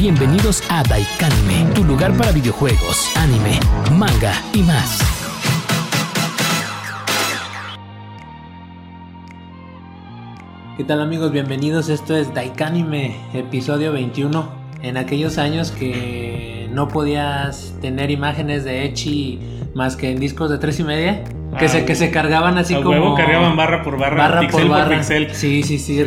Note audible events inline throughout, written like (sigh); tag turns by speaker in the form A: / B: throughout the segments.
A: Bienvenidos a Daikanime, tu lugar para videojuegos, anime, manga y más.
B: ¿Qué tal amigos? Bienvenidos. Esto es Daikanime, episodio 21. En aquellos años que no podías tener imágenes de Echi más que en discos de tres y media. Que, se, que se cargaban así
C: A
B: como.
C: huevo cargaban barra por barra,
B: barra
C: pixel
B: por barra.
C: pixel.
B: Sí, sí, sí,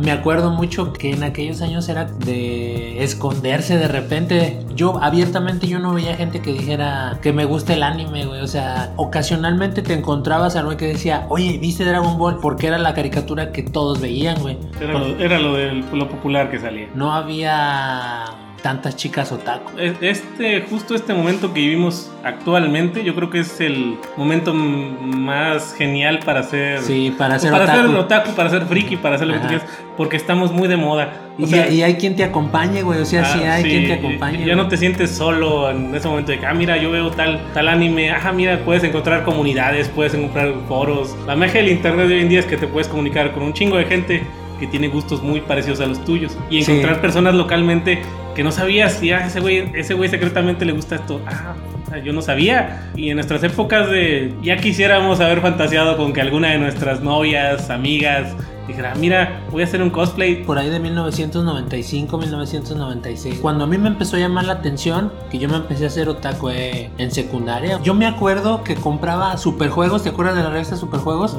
B: Me acuerdo mucho que en aquellos años era de esconderse de repente. Yo abiertamente yo no veía gente que dijera que me gusta el anime, güey. O sea, ocasionalmente te encontrabas a güey que decía, oye, ¿viste Dragon Ball? Porque era la caricatura que todos veían, güey.
C: Era, lo, era lo de lo popular que salía.
B: No había tantas chicas otaku.
C: Es- Este, justo este momento que vivimos actualmente, yo creo que es el momento más genial para ser.
B: Sí, para ser
C: para
B: otaku.
C: ser otaku, para ser friki, para hacer lo que tú
B: Ajá.
C: quieras, porque estamos muy de moda. O
B: Y,
C: sea,
B: y hay quien te acompañe, güey. O sea, sí
C: ah,
B: hay
C: sí,
B: quien te acompañe.
C: Ya
B: güey.
C: no te sientes solo en ese momento de que, ah, mira, yo veo tal, tal anime, ah, mira, puedes encontrar comunidades, puedes encontrar foros. La magia del internet de hoy en día es que te puedes comunicar con un chingo de gente que tiene gustos muy parecidos a los tuyos y
B: Sí.
C: encontrar personas localmente que no sabías, y ah, ese güey, ese güey secretamente le gusta esto. Ah, yo no sabía. Y en nuestras épocas de ya quisiéramos haber fantaseado con que alguna de nuestras novias, amigas, dijera, mira, voy a hacer un cosplay.
B: por ahí de 1995, 1996. Cuando a mí me empezó a llamar la atención, que yo me empecé a hacer otaku eh, en secundaria, yo me acuerdo que compraba superjuegos, ¿te acuerdas de la revista Superjuegos?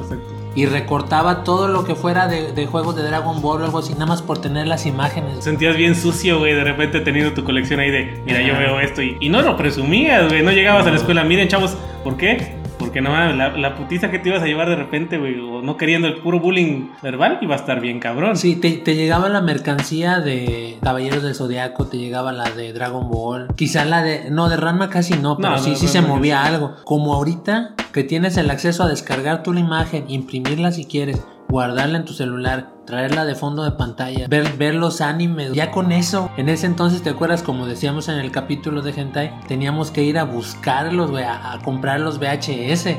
B: Y recortaba todo lo que fuera de, de juegos de Dragon Ball o algo así, nada más por tener las imágenes.
C: sentías bien sucio, güey, de repente teniendo tu colección ahí de, mira, yo veo esto y, y no lo presumías, güey, no llegabas a la escuela, miren, chavos, ¿por qué? Porque no mames, la, la putiza que te ibas a llevar de repente, güey, o no queriendo el puro bullying verbal, iba a estar bien cabrón.
B: Sí, te, te llegaba la mercancía de Caballeros del Zodiaco, te llegaba la de Dragon Ball, quizá la de... No, de Ranma casi no, pero
C: No,
B: sí,
C: no,
B: sí se movía algo. Como ahorita que tienes el acceso a descargar tú la imagen, imprimirla si quieres, guardarla en tu celular, traerla de fondo de pantalla, ver, ver los animes, ya con eso, en ese entonces te acuerdas como decíamos en el capítulo de Hentai, teníamos que ir a buscarlos, güey, a, a comprar los VHS.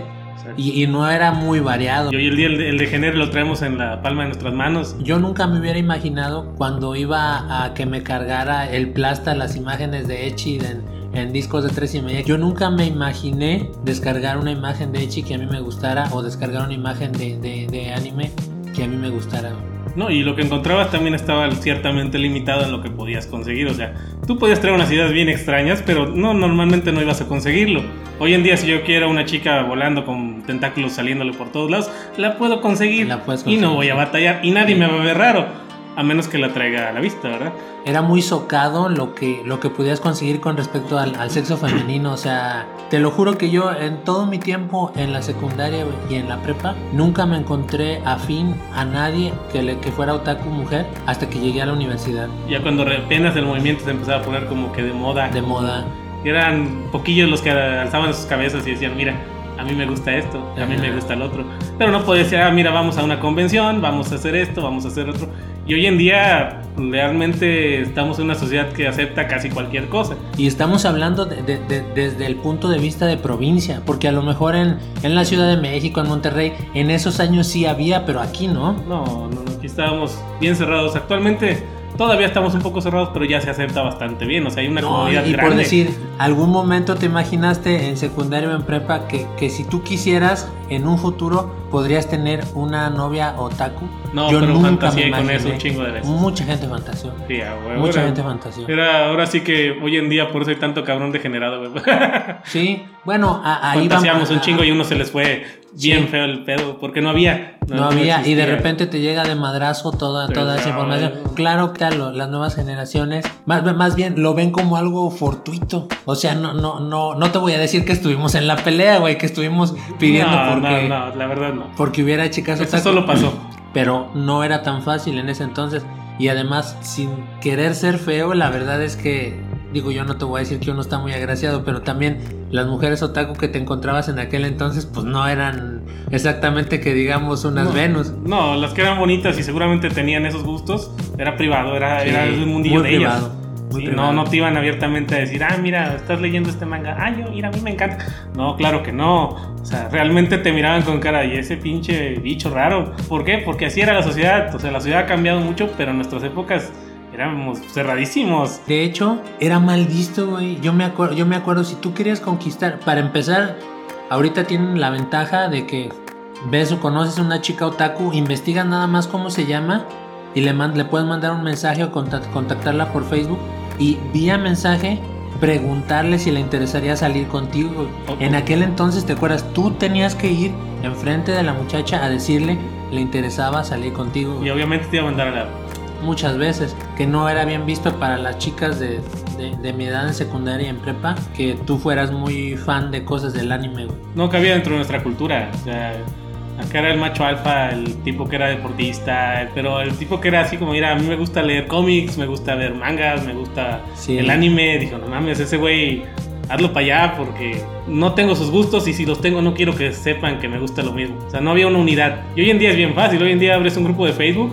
B: Y, y no era muy variado.
C: Y hoy el día el de, el de Gener lo traemos en la palma de nuestras manos.
B: Yo nunca me hubiera imaginado cuando iba a que me cargara el plasta las imágenes de Echi en, en discos de tres y media. Yo nunca me imaginé descargar una imagen de Echi que a mí me gustara o descargar una imagen de, de- de anime que a mí me gustara.
C: No, y lo que encontrabas también estaba ciertamente limitado en lo que podías conseguir. O sea, tú podías traer unas ideas bien extrañas, pero no, normalmente no ibas a conseguirlo. Hoy en día, si yo quiero una chica volando con tentáculos saliéndole por todos lados, la puedo conseguir.
B: La puedes
C: Y no voy a batallar. Y nadie me va a ver raro. A menos que la traiga a la vista, ¿verdad?
B: Era muy socado lo que, lo que podías conseguir con respecto al, al sexo femenino. O sea, te lo juro que yo en todo mi tiempo en la secundaria y en la prepa nunca me encontré afín a nadie que, le, que fuera otaku mujer hasta que llegué a la universidad.
C: Ya cuando apenas el movimiento se empezaba a poner como que de moda.
B: De moda.
C: Eran poquillos los que alzaban sus cabezas y decían, mira, a mí me gusta esto, a mí me gusta el otro. Pero no podía decir, ah, mira, vamos a una convención, vamos a hacer esto, vamos a hacer otro. Y hoy en día realmente estamos en una sociedad que acepta casi cualquier cosa.
B: Y estamos hablando de- de- de- desde el punto de vista de provincia, porque a lo mejor en, en la Ciudad de México, en Monterrey, en esos años sí había, pero aquí no.
C: No, no, no, aquí estábamos bien cerrados. Actualmente todavía estamos un poco cerrados, pero ya se acepta bastante bien. O sea, hay una
B: No,
C: comunidad
B: y
C: grande.
B: por decir, algún momento te imaginaste en secundaria o en prepa que, que si tú quisieras en un futuro podrías tener una novia otaku.
C: No, pero fantaseé con eso un chingo de veces.
B: Mucha gente fantaseó.
C: Sí, a huevo,
B: Mucha
C: era-
B: gente fantaseó.
C: Era, ahora sí que hoy en día por eso hay tanto cabrón degenerado, güey.
B: Sí, bueno, a- ahí
C: Fantaseamos
B: vamos.
C: un chingo y uno se les fue bien feo el pedo, porque no había.
B: No, había, y de repente te llega de madrazo toda,
C: Pero
B: toda esa
C: no,
B: información. Claro, claro, las nuevas generaciones, más, más bien lo ven como algo fortuito. O sea, no, no, no, no te voy a decir que estuvimos en la pelea, güey, que estuvimos pidiendo porque,
C: no, no, la verdad no.
B: porque hubiera chicas
C: Eso solo pasó.
B: Pero no era tan fácil en ese entonces. Y además, sin querer ser feo, la verdad es que, digo, yo no te voy a decir que uno está muy agraciado, pero también las mujeres otaku que te encontrabas en aquel entonces, pues no eran exactamente que digamos unas
C: no,
B: Venus.
C: No, las que eran bonitas y seguramente tenían esos gustos, era privado, era,
B: Sí,
C: era un mundillo de
B: privado,
C: ellas. Sí, no, no te iban abiertamente a decir, ah, mira, estás leyendo este manga, ah, yo, mira, a mí me encanta. No, claro que no. O sea, realmente te miraban con cara y ese pinche bicho raro. ¿Por qué? Porque así era la sociedad. O sea, la sociedad ha cambiado mucho, pero en nuestras épocas éramos cerradísimos.
B: De hecho, era mal visto, güey. Yo me acuerdo, yo me acuerdo si tú querías conquistar, para empezar, ahorita tienen la ventaja de que ves o conoces a una chica otaku, investigas nada más cómo se llama y le, man- le puedes mandar un mensaje o contact- contactarla por Facebook y vía mensaje preguntarle si le interesaría salir contigo. En aquel entonces, ¿te acuerdas? Tú tenías que ir enfrente de la muchacha a decirle le interesaba salir contigo.
C: Y obviamente te iba a mandar a la.
B: Muchas veces, que no era bien visto para las chicas de, de- de mi edad en secundaria y en prepa, que tú fueras muy fan de cosas del anime, güey.
C: No cabía dentro de nuestra cultura. O sea, acá era el macho alfa, el tipo que era deportista, pero el tipo que era así como, mira, a mí me gusta leer cómics, me gusta ver mangas, me gusta
B: Sí.
C: el anime. Dijo, no mames, ese güey, hazlo para allá porque no tengo sus gustos y si los tengo no quiero que sepan que me gusta lo mismo. O sea, no había una unidad. Y hoy en día es bien fácil. Hoy en día abres un grupo de Facebook.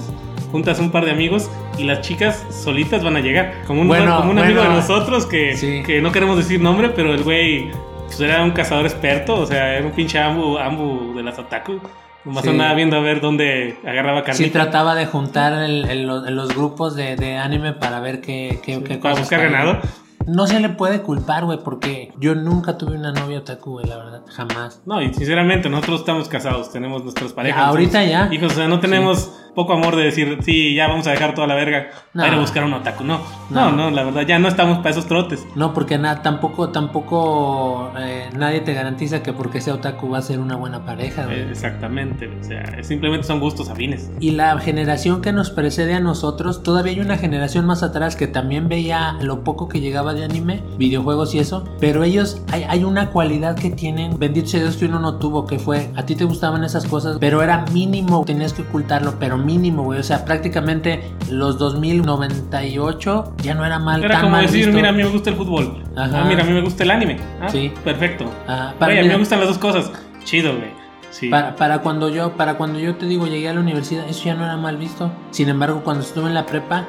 C: Juntas un par de amigos y las chicas solitas van a llegar. Como un,
B: Bueno,
C: como un amigo de
B: bueno.
C: nosotros que,
B: Sí.
C: que no queremos decir nombre, pero el güey pues era un cazador experto, o sea, era un pinche ambu, ambu de las otaku. Nomás
B: Sí.
C: andaba viendo a ver dónde agarraba
B: Sí
C: carnita
B: trataba de juntar el- el- los, grupos de, de anime para ver qué, qué, qué
C: para buscar ganado.
B: No se le puede culpar, güey, porque yo nunca tuve una novia otaku, güey, la verdad, jamás.
C: No, y sinceramente, nosotros estamos casados, tenemos nuestras parejas.
B: Ya, ahorita ya.
C: Hijos, o sea, no tenemos poco amor de decir, sí, ya vamos a dejar toda la verga para ir a
B: No.
C: buscar un otaku. No, no,
B: No.
C: no, la verdad, ya no estamos para esos trotes.
B: No, porque nada, tampoco, tampoco eh, nadie te garantiza que porque sea otaku va a ser una buena pareja, güey.
C: Eh, exactamente, o sea, simplemente son gustos afines.
B: Y la generación que nos precede a nosotros, todavía hay una generación más atrás que también veía lo poco que llegaba de anime, videojuegos y eso, pero ellos, hay, hay una cualidad que tienen, bendito sea Dios que uno no tuvo, que fue, a ti te gustaban esas cosas, pero era mínimo, tenías que ocultarlo, pero mínimo, güey, o sea, prácticamente los 2098 ya no era mal,
C: Era
B: tan
C: como
B: mal
C: decir,
B: visto.
C: mira, a mí me gusta el fútbol.
B: Ajá.
C: Ah, mira, a mí me gusta el anime. Ah,
B: Sí.
C: Perfecto.
B: Ah, para
C: Oye, a mí me gustan las dos cosas. Chido, güey. Sí.
B: Para, para cuando yo para cuando yo te digo llegué a la universidad eso ya no era mal visto sin embargo cuando estuve en la prepa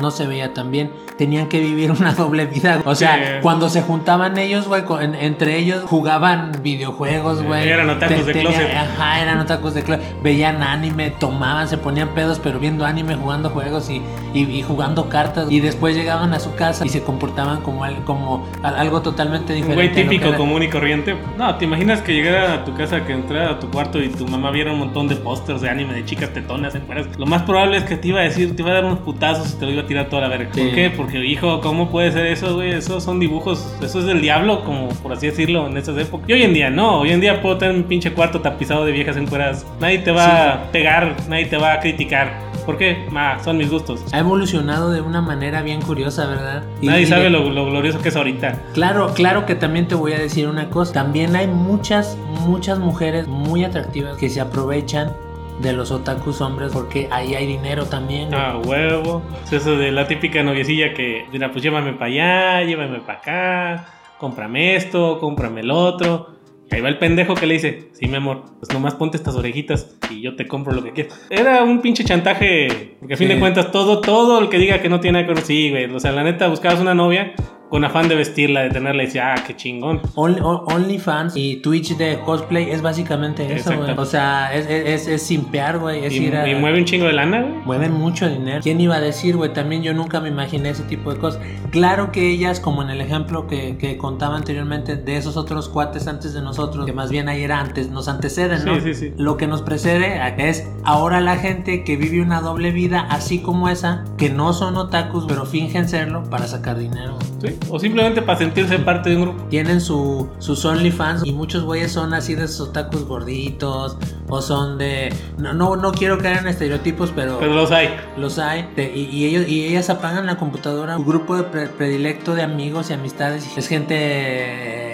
B: no se veía tan bien tenían que vivir una (laughs) doble vida o sea
C: Sí.
B: cuando se juntaban ellos güey en- entre ellos jugaban videojuegos güey
C: eran otakus de closet.
B: ajá eran otakus de closet veían anime tomaban se ponían pedos pero viendo anime jugando juegos y, y, y jugando cartas y después llegaban a su casa y se comportaban como como al- algo totalmente diferente
C: güey típico, común y corriente. No, ¿te imaginas que llegara a tu casa, que entrara a tu cuarto y tu mamá viera un montón de pósters de anime de chicas tetonas en fueras? Lo más probable es que te iba a decir, te iba a dar unos putazos y te lo iba a tirar toda la verga.
B: Sí.
C: ¿Por qué? Porque, hijo, ¿cómo puede ser eso, güey? Esos son dibujos, eso es del diablo, como por así decirlo, en esas épocas. Y hoy en día no, hoy en día puedo tener un pinche cuarto tapizado de viejas en fueras. Nadie te va
B: Sí.
C: a pegar, nadie te va a criticar. ¿Por qué? Ma, son mis gustos.
B: ha evolucionado de una manera bien curiosa, ¿verdad? Y-
C: Nadie sabe lo, lo glorioso que es ahorita.
B: Claro, claro que también te voy a decir una cosa. También hay muchas, muchas mujeres muy atractivas que se aprovechan de los otakus hombres porque ahí hay dinero también. güey.
C: Ah, huevo. Eso de la típica noviecilla que, mira, pues llévame para allá, llévame para acá, cómprame esto, cómprame el otro. Y ahí va el pendejo que le dice, sí, mi amor, pues nomás ponte estas orejitas y yo te compro lo que quieras. Era un pinche chantaje, porque a fin
B: Sí.
C: de cuentas todo, todo el que diga que no tiene que sí, güey. O sea, la neta, buscabas una novia con afán de vestirla, de tenerla y decía, ah, qué chingón.
B: Only- OnlyFans y Twitch de cosplay es básicamente eso, güey. O sea, es, es, es, es simpear, güey. Es
C: Y,
B: ir a...
C: y mueve un chingo de lana, güey.
B: Mueven mucho dinero. ¿Quién iba a decir, güey? También yo nunca me imaginé ese tipo de cosas. Claro que ellas, como en el ejemplo que, que contaba anteriormente de esos otros cuates antes de nosotros, que más bien ahí era antes, nos anteceden, ¿no?
C: Sí, sí, sí.
B: Lo que nos precede es ahora la gente que vive una doble vida así como esa, que no son otakus, pero fingen serlo para sacar dinero.
C: Sí, O simplemente para sentirse parte de un grupo.
B: Tienen su, sus OnlyFans y muchos güeyes son así de esos otakus gorditos o son de... No, no, no quiero caer en estereotipos, pero...
C: Pero los hay.
B: Los hay, te- y, y ellos y ellas apagan la computadora. Un grupo de pre- predilecto de amigos y amistades. Es gente eh,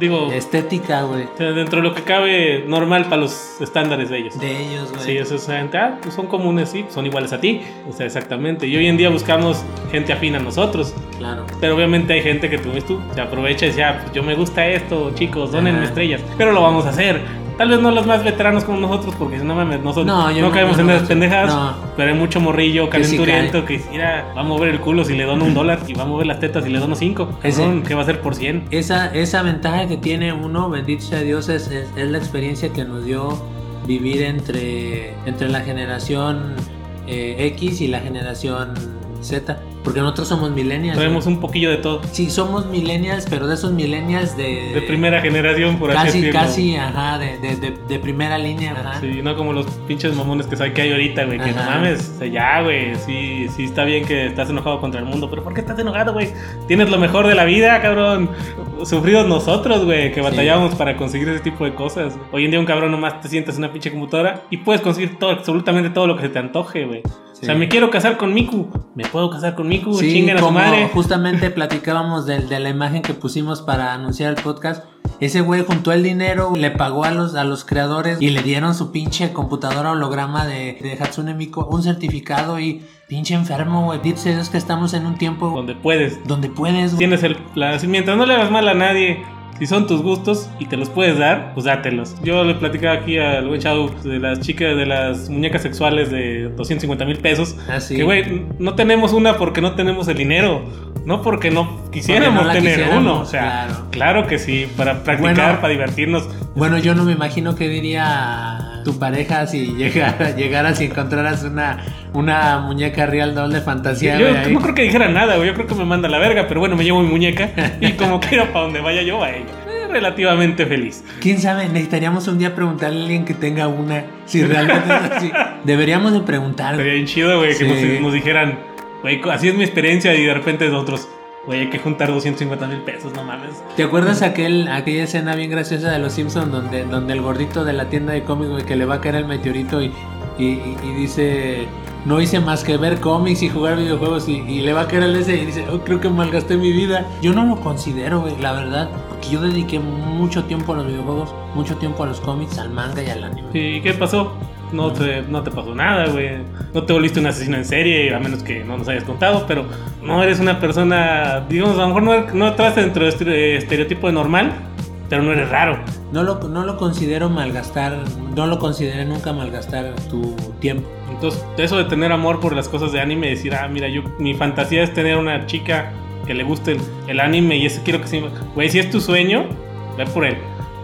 C: Digo,
B: estética, güey.
C: O sea, dentro de lo que cabe normal para los estándares de ellos.
B: De ellos, güey.
C: Sí, eso es gente, ah, pues son comunes, sí, son iguales a ti. O sea, exactamente. Y hoy en día buscamos gente afín a nosotros.
B: Claro.
C: Pero obviamente hay gente que tú ves tú, se aprovecha y dice, ah, pues yo me gusta esto, chicos, donenme estrellas. Pero lo vamos a hacer. Tal vez no los más veteranos como nosotros, porque si no mames, nosotros
B: No,
C: no, caemos en esas pendejas. Pero hay mucho morrillo
B: Que sí
C: calenturiento que mira, va a mover el culo si le dono un dólar y va a mover las tetas si le dono cinco.
B: Ese-
C: ¿Qué va a hacer por 100?
B: Esa, esa ventaja que tiene uno, bendito sea Dios, es, es- es la experiencia que nos dio vivir entre, entre la generación eh, X y la generación Z, porque nosotros somos millennials. Güey.
C: un poquillo de todo.
B: Sí, somos millennials, pero de esos millennials de...
C: De primera generación, por así
B: Casi,
C: decirlo.
B: casi, ajá, de, de, de, de primera línea, ajá.
C: Sí, no como los pinches mamones que sabe que hay ahorita, güey. Que no mames. O sea, ya, güey. Sí, sí está bien que estás enojado contra el mundo. Pero ¿por qué estás enojado, güey? Tienes lo mejor de la vida, cabrón. Sufridos nosotros, güey. Que batallábamos para conseguir ese tipo de cosas. Hoy en día un cabrón nomás te sientas en una pinche computadora y puedes conseguir todo, absolutamente todo lo que se te antoje, güey. O sea,
B: Sí.
C: me quiero casar con Miku. Me puedo casar con Miku.
B: Sí,
C: Chinguen a su
B: como
C: madre.
B: justamente (laughs) platicábamos de, de la imagen que pusimos para anunciar el podcast. Ese güey juntó el dinero, le pagó a los, a los creadores y le dieron su pinche computadora holograma de, de Hatsune Miku, un certificado y pinche enfermo, güey. Dice Dios que estamos en un tiempo
C: Donde puedes.
B: donde puedes, güey.
C: Tienes el. la- mientras no le hagas mal a nadie. Si son tus gustos y te los puedes dar, pues dátelos. Yo le platicaba aquí al güey Chau de las chicas, de las muñecas sexuales de 250 mil pesos.
B: Ah, sí.
C: Que, güey, no tenemos una porque no tenemos el dinero. No porque no quisiéramos
B: Porque no la
C: tener
B: quisiéramos,
C: uno. O sea,
B: claro.
C: claro. que sí, para practicar,
B: Bueno.
C: para divertirnos.
B: Bueno, yo no me imagino qué diría tu pareja si llegara, (laughs) llegaras y encontraras una, una muñeca real doll de fantasía,
C: yo no creo que dijera nada, güey. Yo creo que me manda a la verga, pero bueno, me llevo mi muñeca y como (laughs) quiera para donde vaya yo, a ella. Eh, relativamente feliz.
B: ¿Quién sabe? Necesitaríamos un día preguntarle a alguien que tenga una, si realmente es así. (laughs) Deberíamos de preguntar.
C: Sería bien chido, güey, que nos, nos dijeran, güey, así es mi experiencia y de repente nosotros, güey, hay que juntar 250 mil pesos, no mames.
B: ¿Te acuerdas aquel, aquella escena bien graciosa de Los Simpsons donde, donde el gordito de la tienda de cómics, güey, que le va a caer el meteorito y, y, dice, no hice más que ver cómics y jugar videojuegos y, y le va a caer el ese y dice, oh, creo que malgasté mi vida. Yo no lo considero, güey, la verdad, porque yo dediqué mucho tiempo a los videojuegos, mucho tiempo a los cómics, al manga y al anime.
C: ¿Y qué pasó? No te, no te pasó nada, güey. No te volviste un asesino en serie, a menos que no nos hayas contado, pero no eres una persona, digamos, a lo mejor no, no estás dentro del estere- estereotipo de normal, pero no eres raro.
B: No lo, no lo considero malgastar, no lo consideré nunca malgastar tu tiempo.
C: Entonces, eso de tener amor por las cosas de anime, decir, ah, mira, yo, mi fantasía es tener una chica que le guste el, el anime y ese quiero que se... Güey, si es tu sueño, ve por él.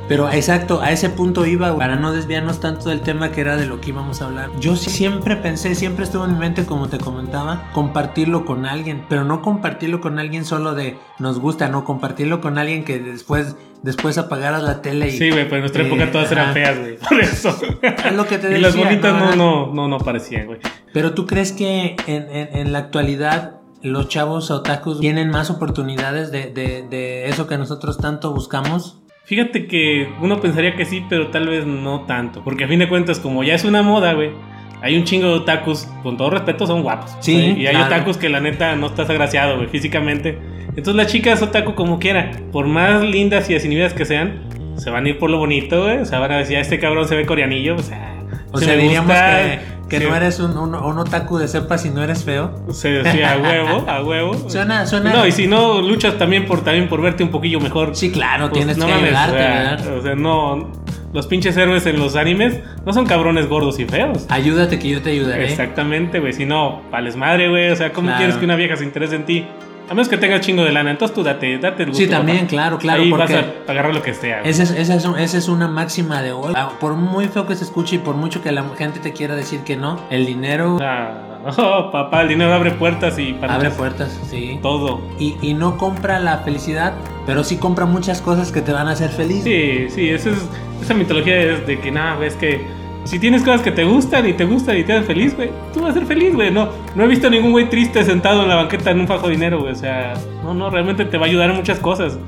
B: Pero exacto, a ese punto iba, para no desviarnos tanto del tema que era de lo que íbamos a hablar. Yo sí siempre pensé, siempre estuvo en mi mente, como te comentaba, compartirlo con alguien, pero no compartirlo con alguien solo de nos gusta, no compartirlo con alguien que después, después apagaras la tele y...
C: Sí, güey, pero en nuestra
B: Eh,
C: época todas eran feas, güey. Por eso.
B: Es lo que te (laughs)
C: y
B: decía.
C: las bonitas no,
B: ¿no?
C: no, no, no parecían, güey.
B: Pero tú crees que en, en- en la actualidad los chavos otakus tienen más oportunidades de, de- de eso que nosotros tanto buscamos?
C: Fíjate que uno pensaría que sí, pero tal vez no tanto. Porque a fin de cuentas, como ya es una moda, güey. Hay un chingo de otakus, con todo respeto, son guapos.
B: Sí,
C: Y hay
B: claro.
C: otakus que la neta no estás agraciado, güey, físicamente. Entonces las chicas otaku como quiera, por más lindas y desinhibidas que sean, se van a ir por lo bonito, güey. O sea, van a decir, "Ah, este cabrón se ve coreanillo, o sea...
B: O
C: se
B: sea, diríamos
C: gusta".
B: que, que
C: Sí.
B: no eres un, un- un otaku de cepa si no eres feo.
C: Se decía a huevo, (laughs) a huevo.
B: Suena, suena.
C: No, y si no, luchas también por, también por verte un poquillo mejor.
B: Sí, claro,
C: Pues,
B: tienes
C: no
B: que ayudarte,
C: o sea,
B: ¿verdad?
C: O sea, no. Los pinches héroes en los animes no son cabrones gordos y feos.
B: Ayúdate que yo te ayudaré.
C: Exactamente, güey. Si no, vales madre, güey. O sea, ¿cómo
B: Claro.
C: quieres que una vieja se interese en ti? A menos que tengas chingo de lana. Entonces tú date, date el gusto.
B: Sí, también,
C: papá.
B: claro, claro,
C: Ahí
B: porque-
C: vas a agarrar lo que sea.
B: Esa es, esa, es, esa es una máxima de hoy. Ah, Por muy feo que se escuche y por mucho que la gente te quiera decir que no, el dinero
C: Ah, (laughs) oh, papá, el dinero abre puertas y para
B: abre puertas, sí.
C: todo.
B: Y, y no compra la felicidad, pero sí compra muchas cosas que te van a hacer feliz.
C: Sí, sí, esa, es, esa mitología es de que nada, ves que si tienes cosas que te gustan y te gustan y te hacen feliz, güey, tú vas a ser feliz, güey. No, no he visto ningún güey triste sentado en la banqueta en un fajo de dinero, güey. O sea, no, no, realmente te va a ayudar en muchas cosas.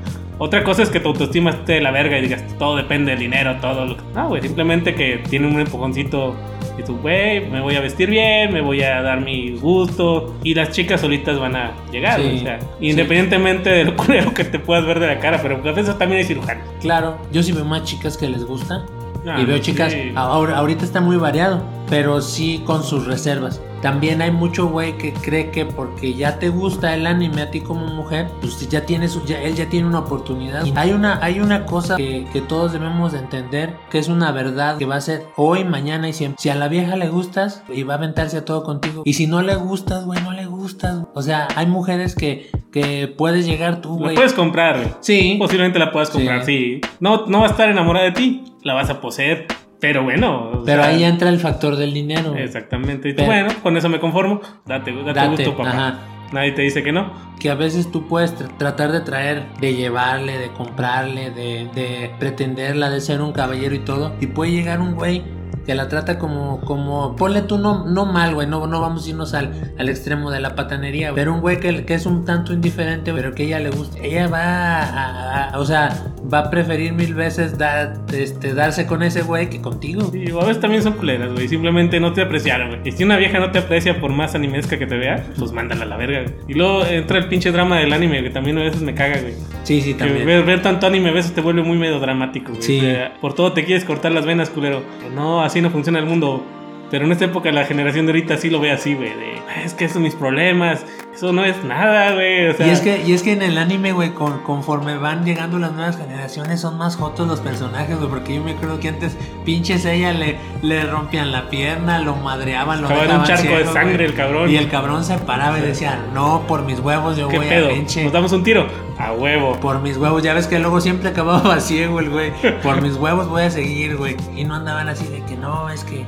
C: Otra cosa es que tu autoestima esté de la verga y digas, todo depende del dinero, todo. lo que-". No, güey, simplemente que tiene un empujoncito y tú, güey, me voy a vestir bien, me voy a dar mi gusto. Y las chicas solitas van a llegar,
B: Sí,
C: O sea,
B: sí.
C: independientemente de lo (laughs) culero que te puedas ver de la cara, pero a veces también hay cirujanos.
B: Claro, yo sí veo más chicas que les gusta.
C: Ah,
B: y veo chicas,
C: sí.
B: ahora, ahorita está muy variado, pero sí con sus reservas. También hay mucho güey que cree que porque ya te gusta el anime a ti como mujer, pues ya tienes, ya, él ya tiene una oportunidad. Y hay una, hay una cosa que, que todos debemos de entender, que es una verdad que va a ser hoy, mañana y siempre. Si a la vieja le gustas y va a aventarse a todo contigo. Y si no le gustas, güey, no le gustas. O sea, hay mujeres que, que puedes llegar tú,
C: La
B: güey.
C: puedes comprar, güey.
B: Sí.
C: Posiblemente la puedas comprar, sí. No, no va a estar enamorada de ti, la vas a poseer. Pero bueno.
B: Pero
C: sea,
B: ahí entra el factor del dinero.
C: Exactamente. Y tú, bueno, con eso me conformo. Date, date,
B: Date,
C: gusto, papá.
B: ajá.
C: Nadie te dice que no.
B: Que a veces tú puedes tr- tratar de traer, de llevarle, de comprarle, de, de pretenderla, de ser un caballero y todo. Y puede llegar un güey que la trata como, como, ponle tú no, no mal, güey, no, no vamos a irnos al, al extremo de la patanería, güey. pero un güey que, que es un tanto indiferente, pero que ella le gusta, ella va a, a- o sea, va a preferir mil veces dar, este, darse con ese güey que contigo.
C: Y a veces también son culeras, güey. Simplemente no te apreciaron, güey. Y si una vieja no te aprecia por más animesca que te vea, pues mándala a la verga, güey. Y luego entra el pinche drama del anime, que también a veces me caga, güey.
B: Sí, sí, también.
C: ver, ver tanto anime a veces te vuelve muy melodramático, güey.
B: Sí.
C: O sea, por todo te quieres cortar las venas, culero. No, así no funciona el mundo. Pero en esta época la generación de ahorita sí lo ve así, güey. De, "Ah, es que esos son mis problemas. Eso no es nada, güey. O sea,
B: y, es que, y es que en el anime, güey, con- conforme van llegando las nuevas generaciones, son más jotos los personajes, güey. Porque yo me acuerdo que antes, pinches ella le, le rompían la pierna, lo madreaban, lo
C: en un
B: dejaban
C: charco de sangre el cabrón.
B: Y el cabrón se paraba y decía, no, por mis huevos yo
C: ¿qué
B: voy
C: pedo?
B: a pinche.
C: ¿Nos damos un tiro? A huevo.
B: Por mis huevos, ya ves que luego siempre acababa (laughs) ciego el güey. Por mis huevos voy a seguir, güey. Y no andaban así de que no, es que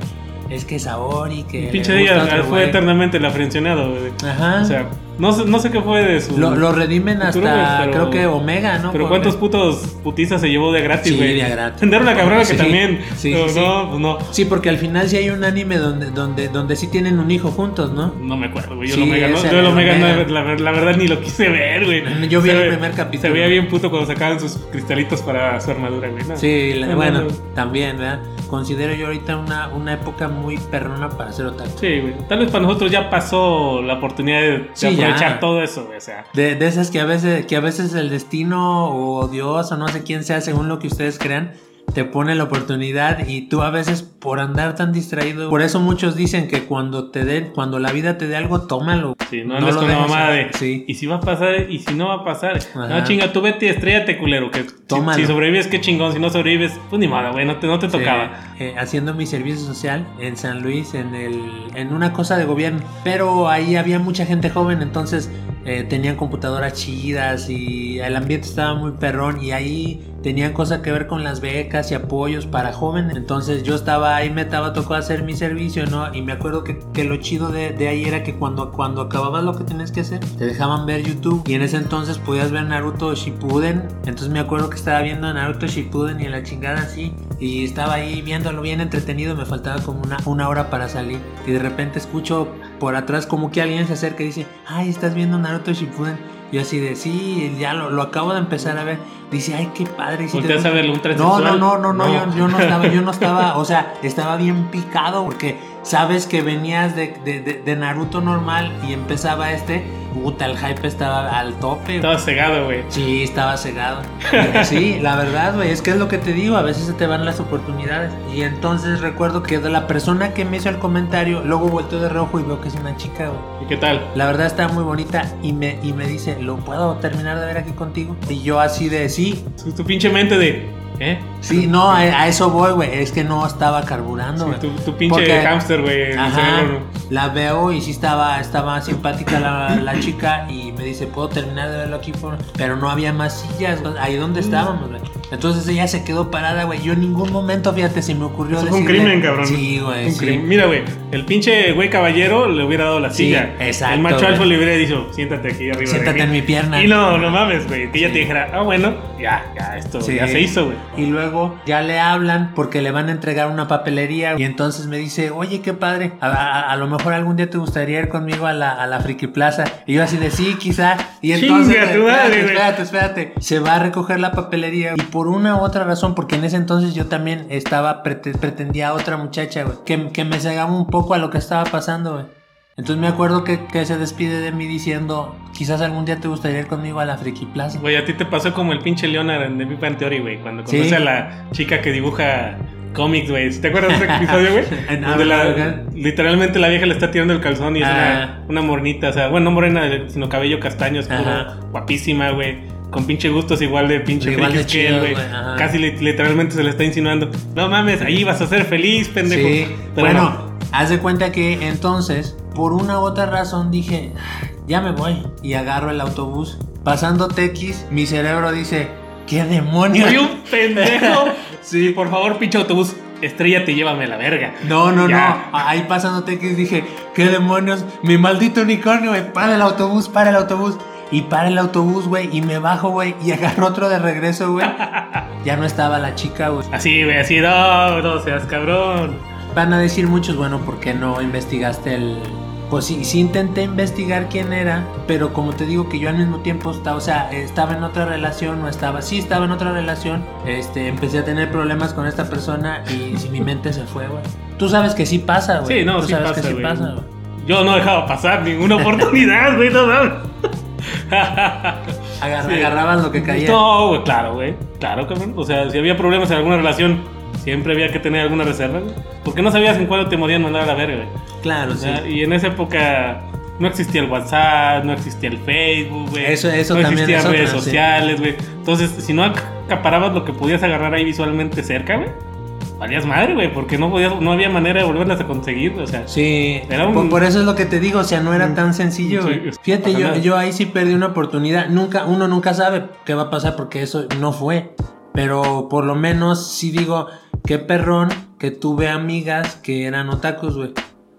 B: es que Saori, que.
C: Pinche
B: otro
C: fue
B: güey".
C: eternamente la frencionado, güey.
B: Ajá.
C: O sea, no sé, no sé qué fue de su.
B: lo, lo redimen hasta,
C: pero-
B: creo que Omega, ¿no?
C: Pero ¿cuántos putos putizas se llevó de gratis,
B: Sí,
C: güey?
B: de gratis.
C: Vender una cabrona
B: Sí,
C: que también.
B: sí, sí.
C: no, pues no.
B: Sí, porque al final sí hay un anime donde, donde, donde sí tienen un hijo juntos, ¿no?
C: No me acuerdo, güey. Yo
B: Sí,
C: el Omega, no, yo el
B: el
C: Omega, no, la, ver- la verdad ni lo quise ver, güey.
B: Yo vi
C: Se
B: el
C: ve-
B: primer capítulo.
C: Se veía bien puto cuando sacaban sus cristalitos para su armadura, güey.
B: Sí, la-
C: No,
B: bueno,
C: no, no.
B: también, ¿verdad? Considero yo ahorita una, una época muy perrona para hacer otaku.
C: Sí, güey. Tal vez para nosotros ya pasó la oportunidad de, de
B: Sí, ya.
C: aprovechar todo eso, güey. O sea,
B: De, de esas que a veces, que a veces el destino o Dios o no sé quién sea, según lo que ustedes crean, te pone la oportunidad y tú a veces por andar tan distraído. Por eso muchos dicen que cuando te den, cuando la vida te dé algo, tómalo.
C: sí, no andes con la
B: ahí.
C: de.
B: Sí.
C: Y si va a pasar, y si no va a pasar.
B: Ajá.
C: No, chinga, tú vete y estrellate, culero. Que
B: Tómalo.
C: si, sobrevives, qué chingón. Si no sobrevives, pues ni modo, güey. No te, no te
B: Sí,
C: tocaba.
B: eh, haciendo mi servicio social en San Luis, en, el, en una cosa de gobierno. Pero ahí había mucha gente joven, entonces eh, tenían computadoras chidas y el ambiente estaba muy perrón y ahí tenían cosas que ver con las becas y apoyos para jóvenes. Entonces yo estaba ahí, me estaba tocó hacer mi servicio, ¿no? Y me acuerdo que, que lo chido de, de ahí era que cuando, cuando acababas lo que tenías que hacer, te dejaban ver YouTube y en ese entonces podías ver Naruto Shippuden. Entonces me acuerdo que estaba viendo Naruto Shippuden y la chingada así. Y estaba ahí viéndolo bien entretenido, me faltaba como una, una hora para salir. Y de repente escucho por atrás como que alguien se acerca y dice, ay, estás viendo Naruto Shippuden. Yo así de, sí, ya lo, lo acabo de empezar a ver. Dice, ay, qué padre. te gusta".
C: a verlo, un
B: No, no, no, no, no,
C: No.
B: Yo, yo no estaba, yo no (laughs) estaba, o sea, estaba bien picado porque sabes que venías de, de, de- de Naruto normal y empezaba este, puta, el hype estaba al tope.
C: Estaba cegado, güey.
B: Sí, estaba cegado. Sí, (laughs) la verdad, güey, es que es lo que te digo, a veces se te van las oportunidades. Y entonces recuerdo que de la persona que me hizo el comentario, luego volteo de rojo y veo que es una chica, güey.
C: ¿Y qué tal?
B: La verdad está muy bonita y me, y me dice, ¿lo puedo terminar de ver aquí contigo? Y yo así de, sí,
C: tu pinche mente de. ¿Eh?
B: sí, no, a, a eso voy, güey, es que no estaba carburando,
C: Sí,
B: güey.
C: tu, tu pinche
B: Porque-
C: hámster, güey.
B: la veo y sí estaba, estaba simpática la, la chica y me dice, ¿puedo terminar de verlo aquí? por-?" Pero no había más sillas, ahí donde estábamos, güey. Entonces ella se quedó parada, güey. Yo en ningún momento, fíjate, se me ocurrió
C: Eso fue un crimen, cabrón.
B: Sí, güey,
C: Un
B: sí.
C: crimen. Mira, güey, el pinche güey caballero le hubiera dado la
B: Sí,
C: silla.
B: exacto,
C: El macho alfa le hubiera dicho, siéntate aquí arriba. de
B: Siéntate
C: mí".
B: en mi pierna.
C: Y no, no mames, güey. Que ella
B: Sí.
C: te dijera, ah, bueno, ya, ya, esto
B: Sí.
C: ya se hizo, güey.
B: Y luego ya le hablan porque le van a entregar una papelería y entonces me dice, oye, qué padre, a, a- a lo mejor algún día te gustaría ir conmigo a la, a la Friki Plaza. Y yo así de sí, quizá. Y entonces,
C: Chinga tu
B: espérate,
C: madre, güey.
B: espérate, espérate. Se va a recoger la papelería y por una u otra razón, porque en ese entonces yo también estaba, prete- pretendía a otra muchacha, güey, que, que me cegaba un poco a lo que estaba pasando, güey. Entonces me acuerdo que, que se despide de mí diciendo, quizás algún día te gustaría ir conmigo a la Friki Plaza.
C: Güey, a ti te pasó como el pinche Leonard en The Big Bang Theory, güey. Cuando
B: Sí.
C: conoce a la chica que dibuja cómics, güey. ¿Te acuerdas de ese episodio, güey? (laughs) Donde la- literalmente la vieja le está tirando el calzón y es
B: Ah.
C: una, una mornita, o sea, bueno, no morena, sino cabello castaño oscuro,
B: Ajá.
C: guapísima, güey. Con pinche gustos igual de pinche
B: Igual de
C: frikis que él, güey. Casi li- literalmente se le está insinuando. No mames, ahí vas a ser feliz, pendejo.
B: Sí,
C: Pero
B: bueno,
C: no.
B: haz de cuenta que entonces, por una u otra razón, dije, "Ah, ya me voy. Y agarro el autobús. Pasando Tequis, mi cerebro dice, ¿qué demonios?
C: Soy un pendejo. (laughs) Sí, por favor, pinche autobús. estrellate, llévame a la verga.
B: No, no,
C: Ya.
B: no. Ahí pasándote que dije, ¿qué demonios? Mi maldito unicornio, güey. Para el autobús, para el autobús. Y para el autobús, güey. Y me bajo, güey. Y agarro otro de regreso, güey. (laughs) Ya no estaba la chica, güey.
C: Así, güey, así, no, no seas cabrón.
B: Van a decir muchos, bueno, ¿por qué no investigaste el...? Pues sí, sí intenté investigar quién era, pero como te digo que yo al mismo tiempo estaba, o sea, estaba en otra relación, no estaba, sí estaba en otra relación, este, empecé a tener problemas con esta persona y (laughs) si mi mente se fue, güey. Tú sabes que sí pasa, güey.
C: Sí, no,
B: Tú
C: sí
B: sabes
C: pasa,
B: que sí
C: güey.
B: pasa, güey.
C: Yo no dejaba pasar ninguna (laughs) oportunidad, güey, no mames. (laughs)
B: Agar-
C: Sí.
B: Agarrabas lo que caía.
C: No, güey, claro, güey. Claro, cabrón. O sea, si había problemas en alguna relación, siempre había que tener alguna reserva, güey. Porque no sabías en cuándo te podían mandar a la verga, güey.
B: Claro,
C: O
B: sí.
C: Y en esa época no existía el WhatsApp, no existía el Facebook, güey.
B: Eso- eso
C: no
B: también
C: existían
B: otra,
C: redes sociales, güey. Entonces, si no acaparabas lo que podías agarrar ahí visualmente cerca, güey, valías madre, güey, porque no podías, no había manera de volverlas a conseguir, o sea.
B: Sí,
C: Era un-
B: por, por eso es lo que te digo, o sea, no era tan sencillo.
C: Sí,
B: Fíjate, yo, yo ahí sí perdí una oportunidad. Nunca, uno nunca sabe qué va a pasar porque eso no fue. Pero por lo menos sí digo, qué perrón que tuve amigas que eran otakus, güey.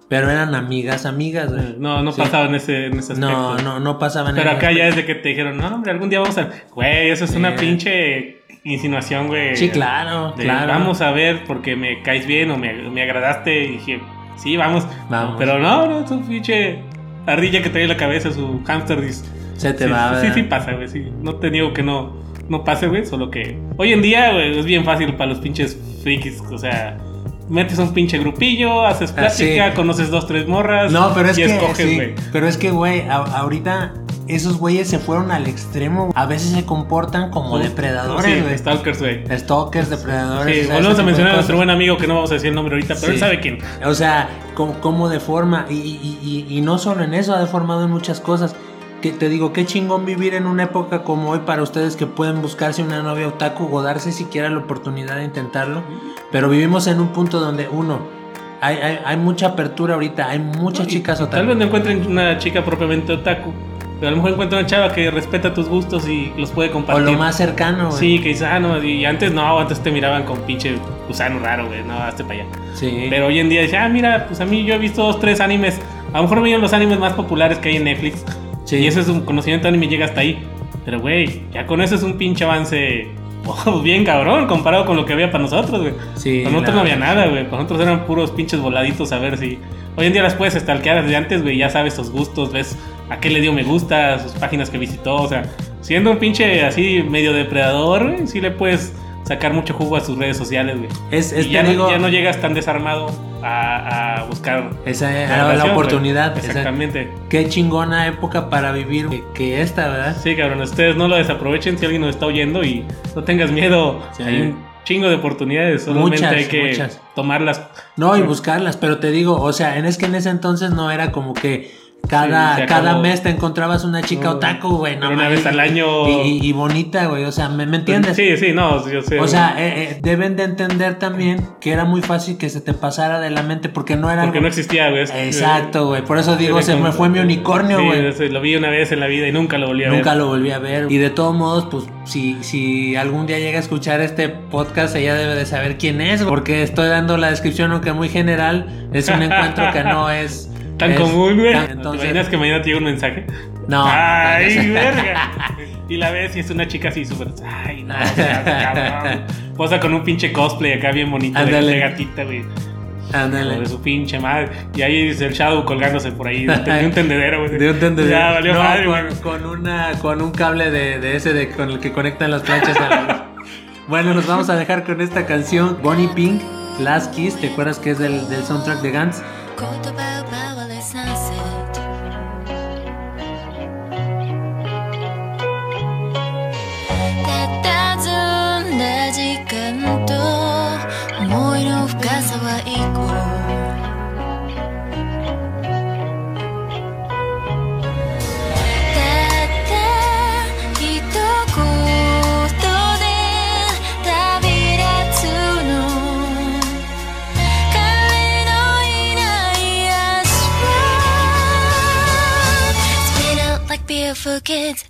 B: Pero eran amigas, amigas, güey.
C: No, no
B: Sí.
C: pasaba en ese, en ese aspecto.
B: No, no, no pasaban
C: Pero
B: en
C: acá
B: ese
C: ya desde que te dijeron, no, hombre, algún día vamos a. Güey, eso es una
B: Sí.
C: pinche insinuación, güey.
B: Sí, claro,
C: De,
B: claro.
C: Vamos a ver porque me caes bien o me, me agradaste. Y dije, sí, vamos.
B: Vamos.
C: Pero no, no, es un pinche ardilla que trae en la cabeza, su hamster.
B: Se te
C: sí,
B: va,
C: Sí,
B: ¿verdad?
C: sí pasa, güey. Sí. No te digo que no, no pase, güey. Solo que hoy en día, güey, es bien fácil para los pinches frikis. O sea, metes un pinche grupillo, haces
B: Ah,
C: plática,
B: sí.
C: conoces dos, tres morras.
B: No, pero es
C: y
B: que
C: escoges,
B: sí, pero es que güey, ahorita esos güeyes se fueron al extremo. A veces se comportan como depredadores,
C: Sí,
B: güey.
C: stalkers, güey.
B: Stalkers, depredadores.
C: Sí, volvemos a mencionar a nuestro buen amigo que no vamos a decir el nombre ahorita, pero
B: Sí.
C: él sabe quién.
B: O sea, cómo, cómo deforma. Y, y- y- y no solo en eso, ha deformado en muchas cosas. Que te digo, qué chingón vivir en una época como hoy para ustedes que pueden buscarse una novia otaku o darse siquiera la oportunidad de intentarlo. Pero vivimos en un punto donde, uno, hay, hay, hay mucha apertura ahorita, hay muchas chicas
C: Tal vez
B: otaku.
C: no encuentren una chica propiamente otaku, pero a lo mejor encuentran una chava que respeta tus gustos y los puede
B: O
C: compartir.
B: lo más cercano, güey.
C: Sí, que dices, ah, no, y antes no, antes te miraban con pinche gusano raro, güey, no, hazte para allá.
B: Sí.
C: Pero hoy en día dice, ah, mira, pues a mí yo he visto dos, tres animes, a lo mejor me los animes más populares que hay en Netflix,
B: Sí.
C: y ese es un conocimiento anime llega hasta ahí. Pero, güey, ya con eso es un pinche avance (laughs) oh, bien cabrón comparado con lo que había para nosotros, güey.
B: Sí,
C: Para nosotros no había nada, güey. Para nosotros eran puros pinches voladitos a ver si. Hoy en día las puedes stalkear desde antes, güey. Ya sabes sus gustos, ves a qué le dio me gusta, sus páginas que visitó. O sea, siendo un pinche así medio depredador, güey, sí le puedes sacar mucho jugo a sus redes sociales, güey.
B: Es, es
C: Y ya, no, ya no llegas tan desarmado a, a buscar.
B: esa
C: la
B: la
C: relación,
B: oportunidad. esa-
C: Exactamente.
B: Qué chingona época para vivir que, que esta, ¿verdad?
C: Sí, cabrón, ustedes no lo desaprovechen si alguien nos está oyendo y no tengas miedo.
B: Sí.
C: Hay un chingo de oportunidades, solamente
B: Muchas,
C: hay que
B: muchas.
C: tomarlas.
B: No, y buscarlas, pero te digo, o sea, en, es que en ese entonces no era como que cada,
C: Sí,
B: cada mes te encontrabas una chica
C: No,
B: otaku, güey, no
C: una vez al año-
B: Y, y- y bonita, güey, o sea, ¿me, me entiendes?
C: Sí, sí, no, yo sé.
B: O sea, eh, eh, deben de entender también que era muy fácil que se te pasara de la mente porque no era
C: porque no existía, güey.
B: Exacto, güey, por eso digo,
C: Sí,
B: se me fue mi unicornio, güey.
C: lo vi una vez en la vida y nunca lo volví a
B: Nunca
C: ver.
B: lo volví a ver. Y de todos modos, pues, si, si algún día llega a escuchar este podcast, ella debe de saber quién es, güey, porque estoy dando la descripción, aunque muy general, es un (laughs) encuentro que no es...
C: Tan
B: es
C: común, güey.
B: tan-
C: ¿Te
B: Entonces,
C: imaginas que mañana te llega un mensaje?
B: no.
C: Ay, verga. Y la ves y es una chica así súper. Ay, no, (laughs) seas cabrón. Posa con un pinche cosplay acá bien bonito de,
B: Ándale.
C: de gatita, güey.
B: Ándale.
C: De su pinche madre. Y ahí es el Shadow colgándose por ahí. De, un tendedero, güey.
B: De un tendedero.
C: Ya valió
B: No,
C: madre,
B: con,
C: güey.
B: con una, con un cable de, de ese de, con el que conectan las planchas a la. Bueno, nos vamos a dejar con esta canción, Bonnie Pink, Last Kiss, ¿te acuerdas que es del, del soundtrack de Gantz?
D: Kids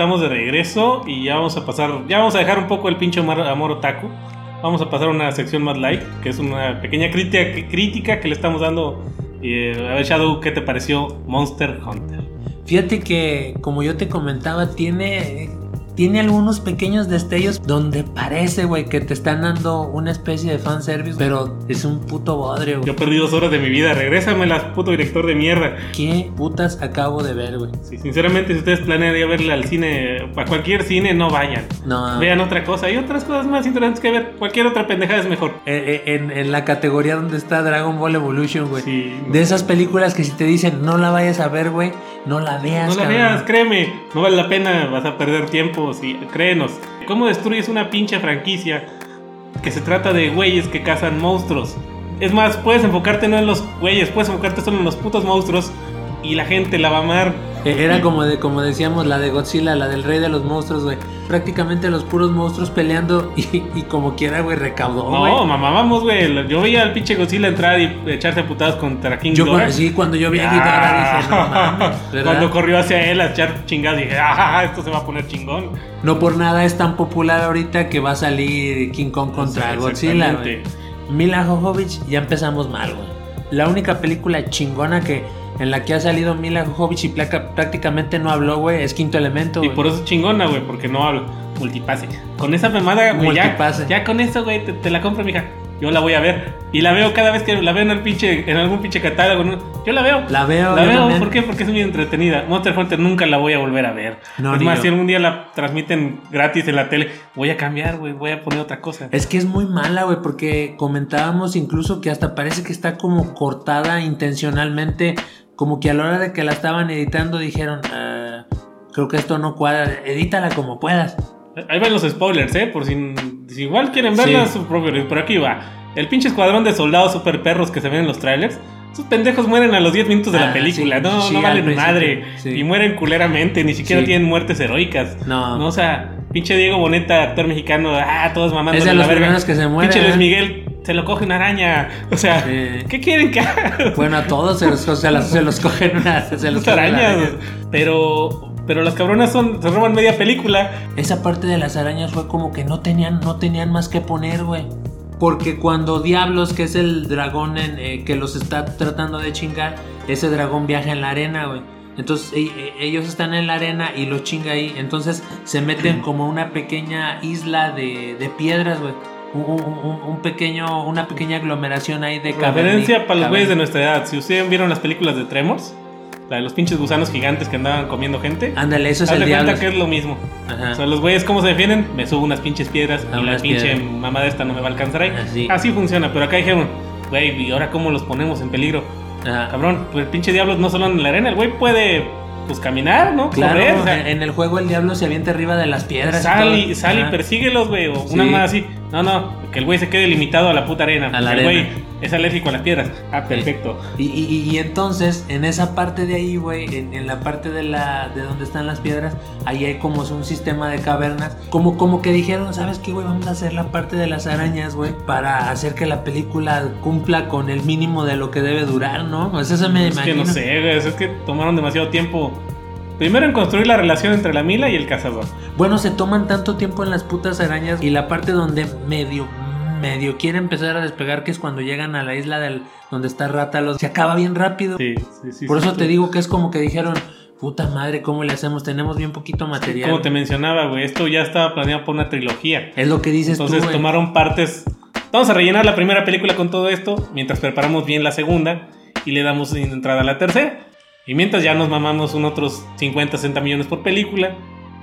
C: estamos de regreso y ya vamos a pasar, ya vamos a dejar un poco el pinche amor, otaku. Vamos a pasar a una sección más light, que es una pequeña crítica, crítica que le estamos dando. Eh, a ver, Shadow, ¿qué te pareció Monster Hunter?
B: Fíjate que, como yo te comentaba, tiene, tiene algunos pequeños destellos donde parece, güey, que te están dando una especie de fanservice, pero es un puto bodrio,
C: Yo
B: güey.
C: perdí dos horas de mi vida, regrésame la puto director de mierda.
B: ¿Qué putas acabo de ver, güey?
C: Sí, sinceramente, si ustedes planean ir a verle al cine, a cualquier cine, no vayan.
B: No,
C: Vean otra cosa, hay otras cosas más interesantes que ver. Cualquier otra pendejada es mejor.
B: eh, eh, en, en la categoría donde está Dragon Ball Evolution, güey.
C: Sí.
B: De esas películas que si te dicen no la vayas a ver, güey, no la veas,
C: No la
B: cabrón.
C: veas, créeme, no vale la pena, vas a perder tiempo, sí, créenos. ¿Cómo destruyes una pinche franquicia que se trata de güeyes que cazan monstruos? Es más, puedes enfocarte no en los güeyes, puedes enfocarte solo en los putos monstruos y la gente la va a amar.
B: Eh, Era como de como decíamos la de Godzilla, la del rey de los monstruos, güey. Prácticamente los puros monstruos peleando y, y como quiera, güey, recaudó.
C: No, mamá, vamos, güey. Yo veía al pinche Godzilla entrar y echarse a putadas contra King
B: Yo cuando, sí, cuando yo vi a Ghidorah dije, no (laughs) mames, ¿verdad?
C: Cuando corrió hacia él a echar chingadas dije, ah, esto se va a poner chingón.
B: No por nada es tan popular ahorita que va a salir King Kong contra
C: Sí,
B: Godzilla,
C: exactamente.
B: Mila Jovovich, ya empezamos mal, güey. La única película chingona que en la que ha salido Mila Jovovich y placa- prácticamente no habló, güey, es Quinto Elemento,
C: Y por eso es chingona, güey, porque no hablo. Multipase. Con esa mamada, güey, ya,
B: Multipase.
C: ya con eso, güey, te, te la compro, mija. Yo la voy a ver. Y la veo cada vez que la veo en, el pinche, en algún pinche catálogo. Yo la veo.
B: La veo,
C: La veo. ¿Por qué? Porque es muy entretenida. Monster Hunter nunca la voy a volver a ver.
B: No,
C: es más,
B: yo.
C: si algún día la transmiten gratis en la tele, voy a cambiar, güey. Voy a poner otra cosa.
B: Es que es muy mala, güey, porque comentábamos incluso que hasta parece que está como cortada intencionalmente, como que a la hora de que la estaban editando dijeron, "Ah, creo que esto no cuadra, edítala como puedas.
C: Ahí van los spoilers, ¿eh? Por si, si igual quieren verla,
B: Sí.
C: su propio. Por aquí va. El pinche escuadrón de soldados super perros que se ven en los trailers. Esos pendejos mueren a los 10 minutos de la
B: Ah,
C: película.
B: sí,
C: no,
B: sí,
C: no
B: al
C: valen madre.
B: sí.
C: Y mueren culeramente. Ni siquiera tienen muertes heroicas.
B: No.
C: O sea, pinche Diego Boneta, actor mexicano. Ah, todos mamando.
B: Es de los primeros que se mueren,
C: Pinche Luis
B: ¿eh?
C: Miguel se lo coge una araña. O sea. ¿qué quieren que haga?
B: Bueno, a todos se los, se los, se los (laughs) cogen una, se los
C: arañas.
B: arañas.
C: Pero, pero las cabronas son, se roban media película.
B: Esa parte de las arañas fue como que no tenían, no tenían más que poner, güey. Porque cuando Diablos, que es el dragón en, eh, que los está tratando de chingar, ese dragón viaja en la arena, güey. Entonces e- e- ellos están en la arena y los chinga ahí. Entonces se meten como una pequeña isla de, de piedras, güey. Un, un- un- pequeño, una pequeña aglomeración ahí de
C: Referencia
B: caverni-
C: para los güeyes de nuestra edad. Si ustedes vieron las películas de Tremors, la de los pinches gusanos gigantes que andaban comiendo gente,
B: Ándale, eso es el
C: de cuenta que es lo mismo.
B: Ajá.
C: O sea, los güeyes, ¿cómo se defienden? Me subo unas pinches piedras
B: A
C: y la pinche
B: piedras.
C: mamada esta no me va a alcanzar ahí.
B: Así.
C: Así funciona, pero acá dijeron, güey, ¿y ahora cómo los ponemos en peligro?
B: Ajá.
C: Cabrón, pues el pinche Diablos no solo en la arena, el güey puede, pues caminar, ¿no?
B: Claro,
C: Correr, o sea,
B: en- el juego el diablo se avienta arriba de las piedras. y
C: Sal
B: todo.
C: y, sal y persíguelos, güey. O una más así. No, no. Que el güey se quede limitado a la puta arena.
B: A la
C: el
B: arena.
C: güey es alérgico a las piedras. Ah, perfecto.
B: Y, y- y entonces, en esa parte de ahí, güey, en, en la parte de la de donde están las piedras, ahí hay como un sistema de cavernas. Como, como que dijeron, ¿sabes qué, güey? Vamos a hacer la parte de las arañas, güey, para hacer que la película cumpla con el mínimo de lo que debe durar, ¿no? Pues eso me
C: es que no sé, güey. Es que tomaron demasiado tiempo. Primero en construir la relación entre la Mila y el cazador.
B: Bueno, se toman tanto tiempo en las putas arañas y la parte donde medio medio quiere empezar a despegar que es cuando llegan a la isla del donde está Rátalos se acaba bien rápido
C: Sí, sí, sí.
B: por eso te digo que es como que dijeron puta madre cómo le hacemos tenemos bien poquito material
C: Como te mencionaba, güey. Esto ya estaba planeado por una trilogía.
B: es lo que dices
C: Entonces
B: tú
C: tomaron partes. Vamos a rellenar la primera película con todo esto. Mientras preparamos bien la segunda. Y le damos entrada a la tercera. Y mientras ya nos mamamos un otros 50, 60 millones por película.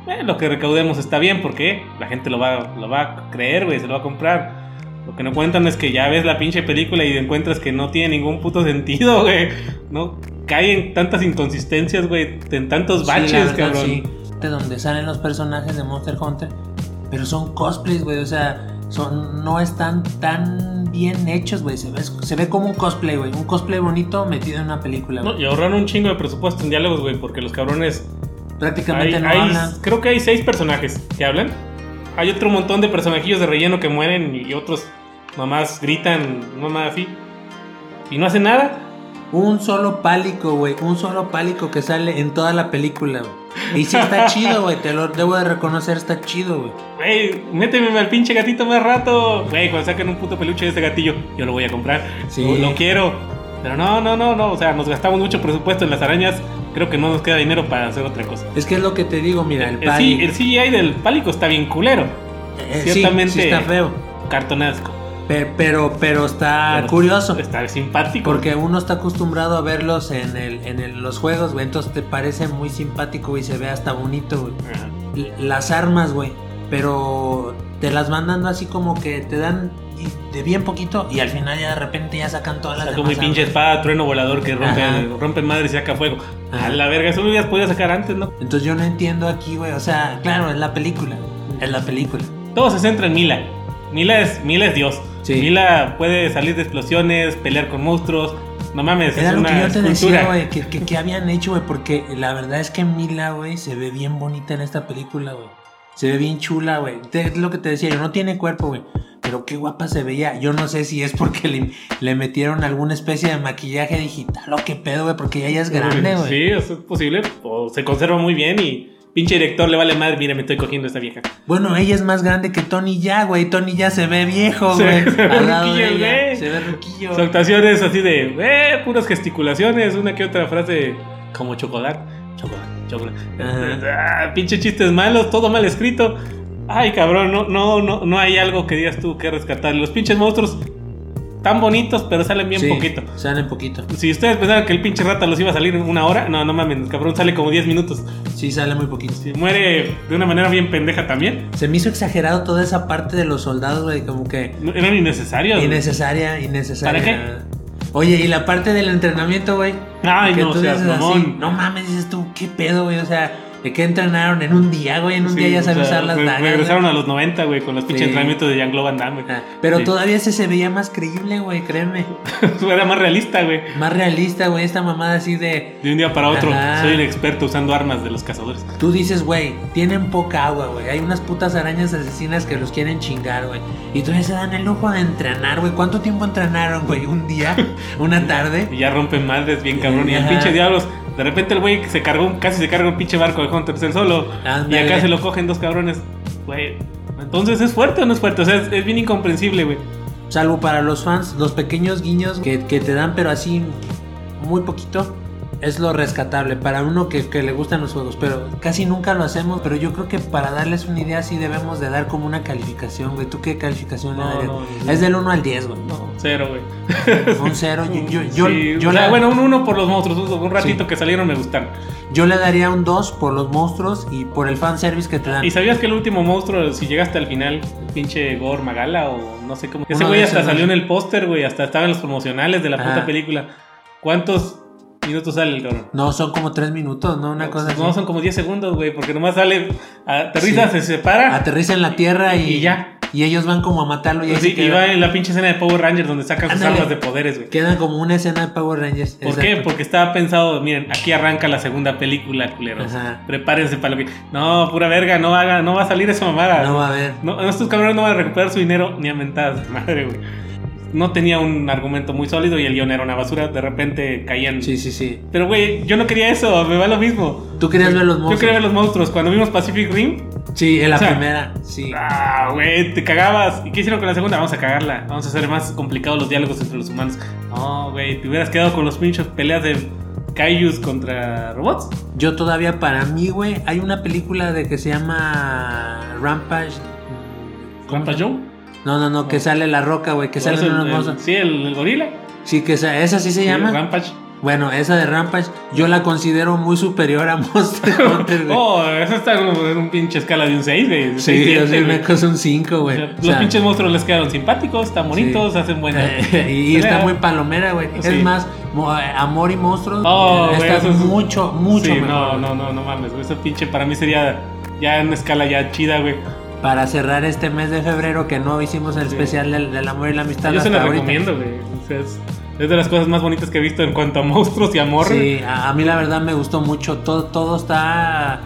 C: eh, lo que recaudemos está bien porque la gente lo va, lo va a creer, güey, se lo va a comprar. Lo que no cuentan es que ya ves la pinche película y encuentras que no tiene ningún puto sentido, (laughs) güey. No cae en tantas inconsistencias, güey, en tantos
B: Sí, la
C: baches,
B: verdad,
C: cabrón.
B: sí. de donde salen los personajes de Monster Hunter pero son cosplays, güey, o sea, son, no están tan bien hechos, güey, se ve, se ve como un cosplay, güey, un cosplay bonito metido en una película,
C: No,
B: güey.
C: y ahorraron un chingo de presupuesto en diálogos, güey, porque los cabrones.
B: Prácticamente
C: hay-
B: no
C: hay-
B: hablan.
C: Creo que hay seis personajes que hablan. Hay otro montón de personajillos de relleno que mueren y otros mamás gritan, mamá así. Y no hacen nada.
B: Un solo pálico, güey, un solo pálico que sale en toda la película, güey. Y sí está (laughs) chido, güey, te lo debo de reconocer, está chido, güey.
C: Güey, méteme al pinche gatito más rato. Güey, cuando saquen un puto peluche de ese gatillo, yo lo voy a comprar.
B: Sí.
C: Lo, lo quiero. Pero no, no, no, no. O sea, nos gastamos mucho presupuesto en las arañas. Creo que no nos queda dinero para hacer otra cosa.
B: Es que es lo que te digo, mira, el
C: El,
B: pali...
C: C- el CGI del pálico está bien culero.
B: eh, sí,
C: ciertamente-
B: sí está feo.
C: Cartonesco.
B: Pero, pero, pero está
C: Pero
B: curioso.
C: Está simpático.
B: Porque uno está acostumbrado a verlos en, el, en el- los juegos, güey. Entonces te parece muy simpático y se ve hasta bonito, güey.
C: Ajá.
B: Las armas, güey. Pero te las van dando así como que te dan de bien poquito y al final ya de repente ya sacan todas las
C: Sacó mi pinche espada, trueno volador que rompe,
B: Ajá.
C: rompe madre y saca fuego.
B: Ajá.
C: A la verga, eso lo hubieras podido sacar antes, ¿no?
B: Entonces yo no entiendo aquí, güey. O sea, claro, es la película. Es la película.
C: Todo se centra en Mila. Mila es, Mila es Dios.
B: Sí.
C: Mila puede salir de explosiones, pelear con monstruos. No mames,
B: Era
C: es
B: lo que
C: una
B: yo te
C: escultura.
B: decía, güey, que, que, que habían hecho, güey, porque la verdad es que Mila, güey, se ve bien bonita en esta película, güey. Se ve bien chula, güey. Es lo que te decía, yo no tiene cuerpo, güey. Pero qué guapa se veía. Yo no sé si es porque le, le metieron alguna especie de maquillaje digital o qué pedo, güey, porque ella ya es grande, güey.
C: Sí, eso es posible. O se conserva muy bien y pinche director le vale madre. Mira, me estoy cogiendo a esta vieja.
B: Bueno, ella es más grande que Tony ya, güey. Tony ya se ve viejo,
C: Se
B: güey. ella.
C: güey.
B: Se ve ruquillo.
C: Su actuación es así de, eh, puras gesticulaciones, una que otra frase como chocolate, chocolate, chocolate. Ah, pinche chistes malos, todo mal escrito. Ay, cabrón, no, no, no, no hay algo que digas tú que rescatar. Los pinches monstruos tan bonitos, pero salen bien
B: Sí,
C: poquito.
B: Salen poquito.
C: Si ustedes pensaban que el pinche rata los iba a salir en una hora, no, no mames, cabrón, sale como 10 minutos.
B: Sí, sale muy poquito.
C: Muere de una manera bien pendeja también.
B: Se me hizo exagerado toda esa parte de los soldados, güey. Como que
C: Eran innecesarios.
B: innecesaria, innecesaria.
C: ¿Para qué?
B: Oye, y la parte del entrenamiento, güey.
C: Ay, no seas
B: dices así,
C: mamón.
B: no mames, dices tú, qué pedo, güey. O sea, ¿de qué entrenaron? En un día, güey. En un
C: Sí,
B: día ya saben usar las dagas.
C: Regresaron
B: güey.
C: a los 90, güey, con los pinches
B: Sí.
C: entrenamientos de Jean-Claude Van Damme, güey.
B: Ah, Pero
C: Sí.
B: todavía ese se veía más creíble, güey, créeme. (laughs)
C: Era más realista, güey.
B: Más realista, güey. Esta mamada así de.
C: De un día para otro,
B: Ajá.
C: soy un experto usando armas de los cazadores.
B: Tú dices, güey, tienen poca agua, güey. Hay unas putas arañas asesinas que los quieren chingar, güey. Y todavía se dan el lujo de entrenar, güey. ¿Cuánto tiempo entrenaron, güey? ¿Un día? (laughs) ¿Una tarde?
C: Y ya rompen madres bien cabrón. Y el pinche diablos, de repente el güey se cargó, casi se carga un pinche barco de Hunters el solo. Y acá se lo cogen dos cabrones. Güey. Entonces, ¿es fuerte o no es fuerte? O sea, es, es bien incomprensible, güey.
B: Salvo para los fans, los pequeños guiños que, que te dan, pero así muy poquito. Es lo rescatable para uno que, que le gustan los juegos, pero casi nunca lo hacemos. Pero yo creo que para darles una idea, sí debemos de dar como una calificación, güey. ¿Tú qué calificación
C: No,
B: le darías?
C: no, no.
B: es del 1 al 10, güey.
C: No, cero, güey. (laughs)
B: Un 0. Yo, yo, yo,
C: Sí, bueno, un uno por los monstruos. Un ratito
B: Sí.
C: que salieron me gustaron.
B: Yo le daría un 2 por los monstruos y por el fanservice que te dan.
C: ¿Y sabías que el último monstruo, si llegaste al final, el pinche Gore Magala o no sé cómo. Ese güey hasta salió en el póster, güey, hasta estaba en los promocionales de la puta película. ¿Cuántos minutos sale el cabrón?
B: No, son como 3 minutos, ¿no? Una cosa así.
C: No, son como 10 segundos, güey, porque nomás sale, aterriza,
B: Sí.
C: se separa.
B: Aterriza en la tierra y,
C: Y ya.
B: Y ellos van como a matarlo y
C: Sí, y va en la pinche escena de Power Rangers donde sacan sus armas de poderes, güey.
B: Quedan como una escena de Power Rangers.
C: ¿Por qué? Porque estaba pensado, miren, aquí arranca la segunda película, culeros.
B: Ajá.
C: Prepárense para lo que. No, pura verga, no haga, no va a salir esa mamada.
B: No va a haber.
C: No, estos cabrones no van a recuperar su dinero ni a mentadas madre, güey. No tenía un argumento muy sólido y el guion era una basura. De repente caían.
B: Sí, sí, sí.
C: Pero, güey, yo no quería eso, me va lo mismo.
B: Tú querías ver los
C: Yo
B: monstruos.
C: quería ver los monstruos. Cuando vimos Pacific Rim,
B: Sí, en la
C: O sea,
B: primera. Sí.
C: ah, güey, te cagabas. ¿Y qué hicieron con la segunda? Vamos a cagarla. Vamos a hacer más complicados los diálogos entre los humanos. No, güey, te hubieras quedado con los pinchos peleas de Kaijus contra robots.
B: Yo todavía, para mí, güey, hay una película de que se llama Rampage.
C: ¿Rampa Joe?
B: No, no, no, que sale la roca, güey, que
C: ¿O
B: salen
C: es el-
B: unos
C: el-
B: monstruos.
C: Sí, el, el gorila.
B: Sí, que esa, esa sí se
C: Sí,
B: llama.
C: Rampage.
B: Bueno, esa de Rampage, yo la considero muy superior a (laughs) Monster (laughs) Hunter, güey.
C: Oh, eso está como en un pinche escala de un 6, güey.
B: sí,
C: seis, siete,
B: o sea,
C: güey.
B: una cosa un 5,
C: O
B: güey. O
C: los
B: sea,
C: pinches monstruos les quedaron simpáticos, están bonitos,
B: Sí.
C: hacen buena. (laughs)
B: y está
C: pelea.
B: muy palomera, güey.
C: Sí.
B: Es más, eh, Amor y Monstruos
C: Oh,
B: eh,
C: güey,
B: está
C: es-
B: mucho, mucho
C: Sí,
B: mejor.
C: No, no, no, no mames, güey. Ese pinche para mí sería ya en una escala ya chida, güey.
B: Para cerrar este mes de febrero que no hicimos el especial del, del amor y la amistad.
C: Yo se
B: ahorita.
C: recomiendo, güey. O sea, es, es de las cosas más bonitas que he visto en cuanto a monstruos y amor.
B: Sí, a, a mí la verdad me gustó mucho. Todo, todo está.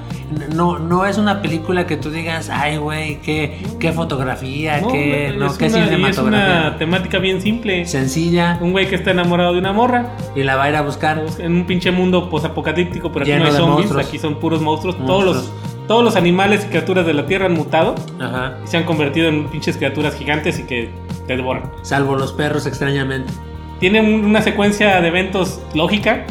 B: No, no es una película que tú digas, ay, güey, qué, qué fotografía,
C: No,
B: qué, no,
C: es
B: qué
C: una- y es
B: cinematografía.
C: una temática bien simple.
B: Sencilla
C: Un güey que está enamorado de una morra
B: y la va a ir a buscar.
C: en un pinche mundo posapocalíptico, pero aquí
B: Lleno
C: no hay zombies,
B: monstruos.
C: aquí son puros monstruos. Todos los, todos los animales y criaturas de la Tierra han mutado
B: Ajá.
C: y se han convertido en pinches criaturas gigantes y que te devoran.
B: Salvo los perros, extrañamente.
C: Tiene un- una secuencia de eventos lógica,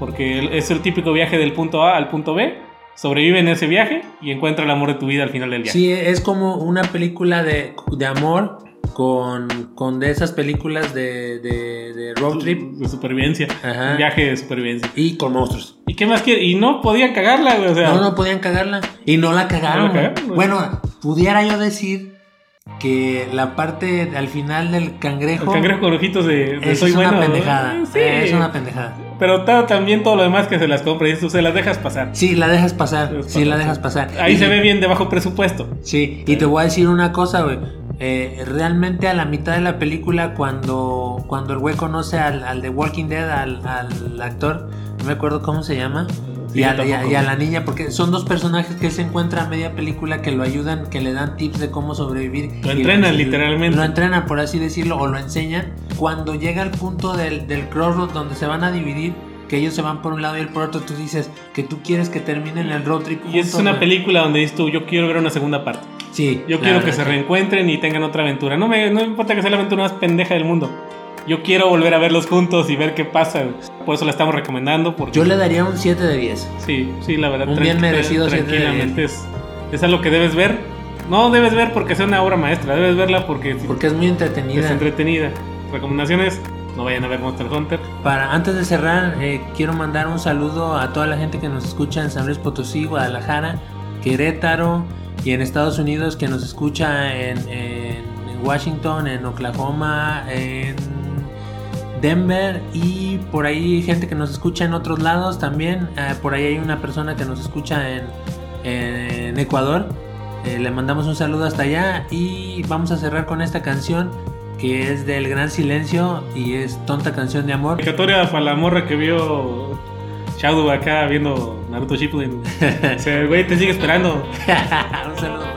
C: porque es el típico viaje del punto A al punto B. Sobrevive en ese viaje y encuentra el amor de tu vida al final del viaje.
B: Sí, es como una película de, de amor con, con de esas películas de, de, de road trip
C: De supervivencia.
B: Ajá.
C: Un viaje de supervivencia.
B: y con monstruos.
C: ¿Y qué más quiere? Y no podían cagarla, güey. O sea,
B: No, no podían cagarla. Y no la cagaron.
C: No la cagaron,
B: bueno, pudiera yo decir que la parte al final del
C: el
B: cangrejo,
C: cangrejo con ojitos de, de
B: es una pendejada.
C: ¿no? Sí.
B: Es una pendejada.
C: Pero ta- también todo lo demás que se las compra y tú se las dejas pasar.
B: Sí, la dejas pasar. Sí, la dejas pasar.
C: Ahí
B: Y-
C: se ve bien de bajo presupuesto.
B: Sí, y te voy a decir una cosa, güey. Eh, realmente a la mitad de la película, cuando, cuando el güey conoce al, al de Walking Dead, al, al actor, no me acuerdo cómo se llama, y, a, y a- y a la niña, porque son dos personajes que él se encuentra a media película que lo ayudan, que le dan tips de cómo sobrevivir.
C: Lo entrenan,
B: y-
C: literalmente.
B: Lo entrenan, por así decirlo, o lo enseñan. Cuando llega al punto del, del crossroad donde se van a dividir, que ellos se van por un lado y él por otro, tú dices que tú quieres que terminen el road trip.
C: Y es una
B: güey.
C: película donde dices tú, yo quiero ver una segunda parte.
B: Sí,
C: Yo quiero que se reencuentren y tengan otra aventura. No me no me importa que sea la aventura más pendeja del mundo. Yo quiero volver a verlos juntos y ver qué pasa. Por eso la estamos recomendando. Porque
B: Yo le daría un 7 de 10.
C: Sí, sí, la verdad.
B: Un bien merecido siete de
C: Tranquilamente es, es algo que debes ver. No debes ver porque sea una obra maestra, debes verla porque
B: Porque es muy entretenida.
C: es entretenida. Recomendaciones, no vayan a ver Monster Hunter.
B: Para, antes de cerrar, eh, quiero mandar un saludo a toda la gente que nos escucha en San Luis Potosí, Guadalajara, Querétaro y en Estados Unidos que nos escucha en, en- en Washington, en Oklahoma, en Denver y por ahí gente que nos escucha en otros lados también. Eh, por ahí hay una persona que nos escucha en, en Ecuador. Eh, le mandamos un saludo hasta allá y vamos a cerrar con esta canción que es del Gran Silencio y es Tonta Canción de Amor.
C: Dedicatoria para la morra que vio Shadow acá viendo Naruto Shippuden. (laughs) o sea, el güey te sigue esperando. (laughs)
B: un saludo.